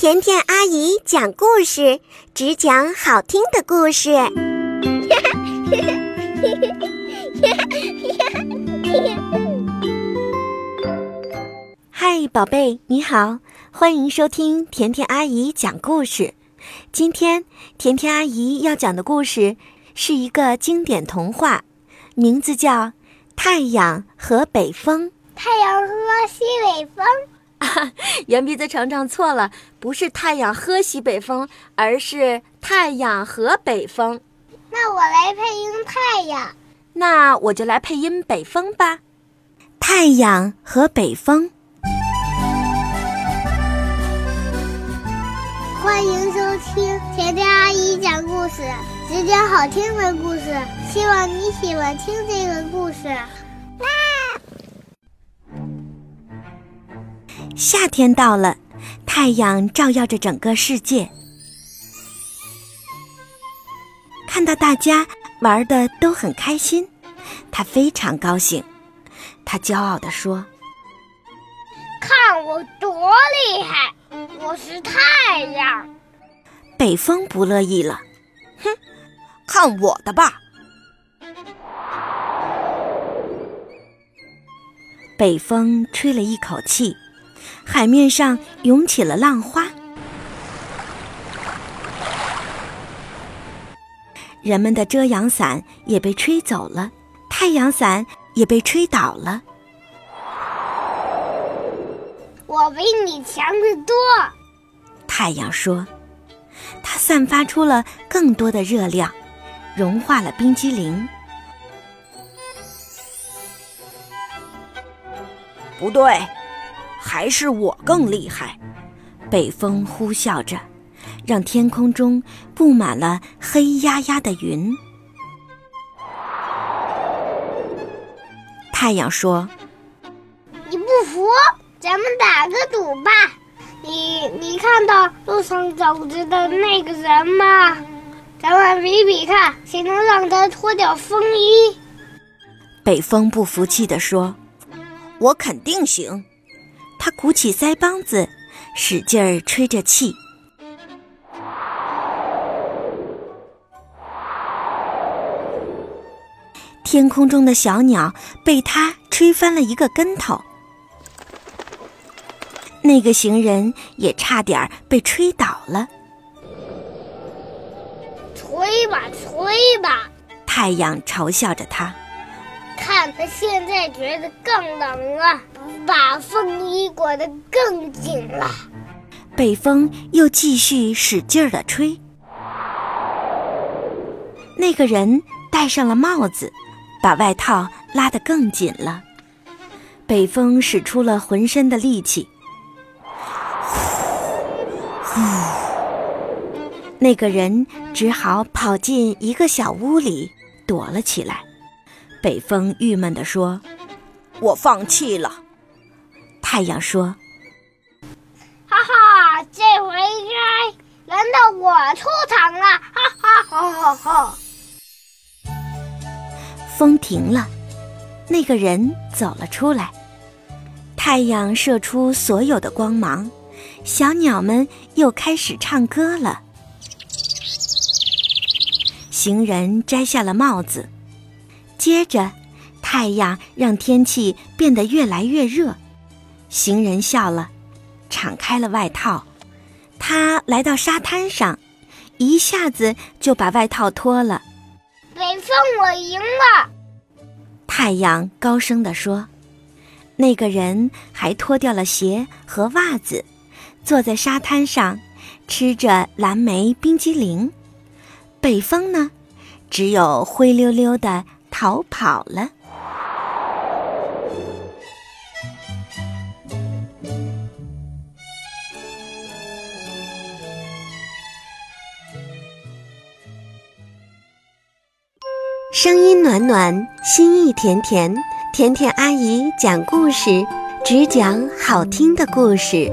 甜甜阿姨讲故事，只讲好听的故事。嗨，宝贝，你好，欢迎收听甜甜阿姨讲故事。今天甜甜阿姨要讲的故事是一个经典童话，名字叫《太阳和北风》。太阳和西北风。啊，圆鼻子成长错了，不是太阳喝西北风，而是太阳和北风。那我来配音太阳，那我就来配音北风吧。太阳和北风，欢迎收听甜甜阿姨讲故事，只讲好听的故事。希望你喜欢听这个故事。夏天到了，太阳照耀着整个世界。看到大家玩的都很开心，他非常高兴。他骄傲地说：“看我多厉害！我是太阳。”北风不乐意了：“哼，看我的吧！”北风吹了一口气。海面上涌起了浪花，人们的遮阳伞也被吹走了，太阳伞也被吹倒了。我比你强得多，太阳说，它散发出了更多的热量，融化了冰激凌。不对。还是我更厉害，北风呼啸着，让天空中布满了黑压压的云。太阳说：“你不服，咱们打个赌吧。你你看到路上走着的那个人吗？咱们比比看，谁能让他脱掉风衣。”北风不服气地说：“我肯定行。”他鼓起腮帮子，使劲儿吹着气。天空中的小鸟被他吹翻了一个跟头，那个行人也差点被吹倒了。吹吧，吹吧！太阳嘲笑着他。他现在觉得更冷了，把风衣裹得更紧了。北风又继续使劲儿地吹。那个人戴上了帽子，把外套拉得更紧了。北风使出了浑身的力气，呼，那个人只好跑进一个小屋里躲了起来。北风郁闷地说：“我放弃了。”太阳说：“哈哈，这回该轮到我出场了！哈哈哈哈哈！”风停了，那个人走了出来。太阳射出所有的光芒，小鸟们又开始唱歌了。行人摘下了帽子。接着，太阳让天气变得越来越热。行人笑了，敞开了外套。他来到沙滩上，一下子就把外套脱了。北风，我赢了！太阳高声地说。那个人还脱掉了鞋和袜子，坐在沙滩上，吃着蓝莓冰激凌。北风呢，只有灰溜溜的。逃跑了。声音暖暖，心意甜甜，甜甜阿姨讲故事，只讲好听的故事。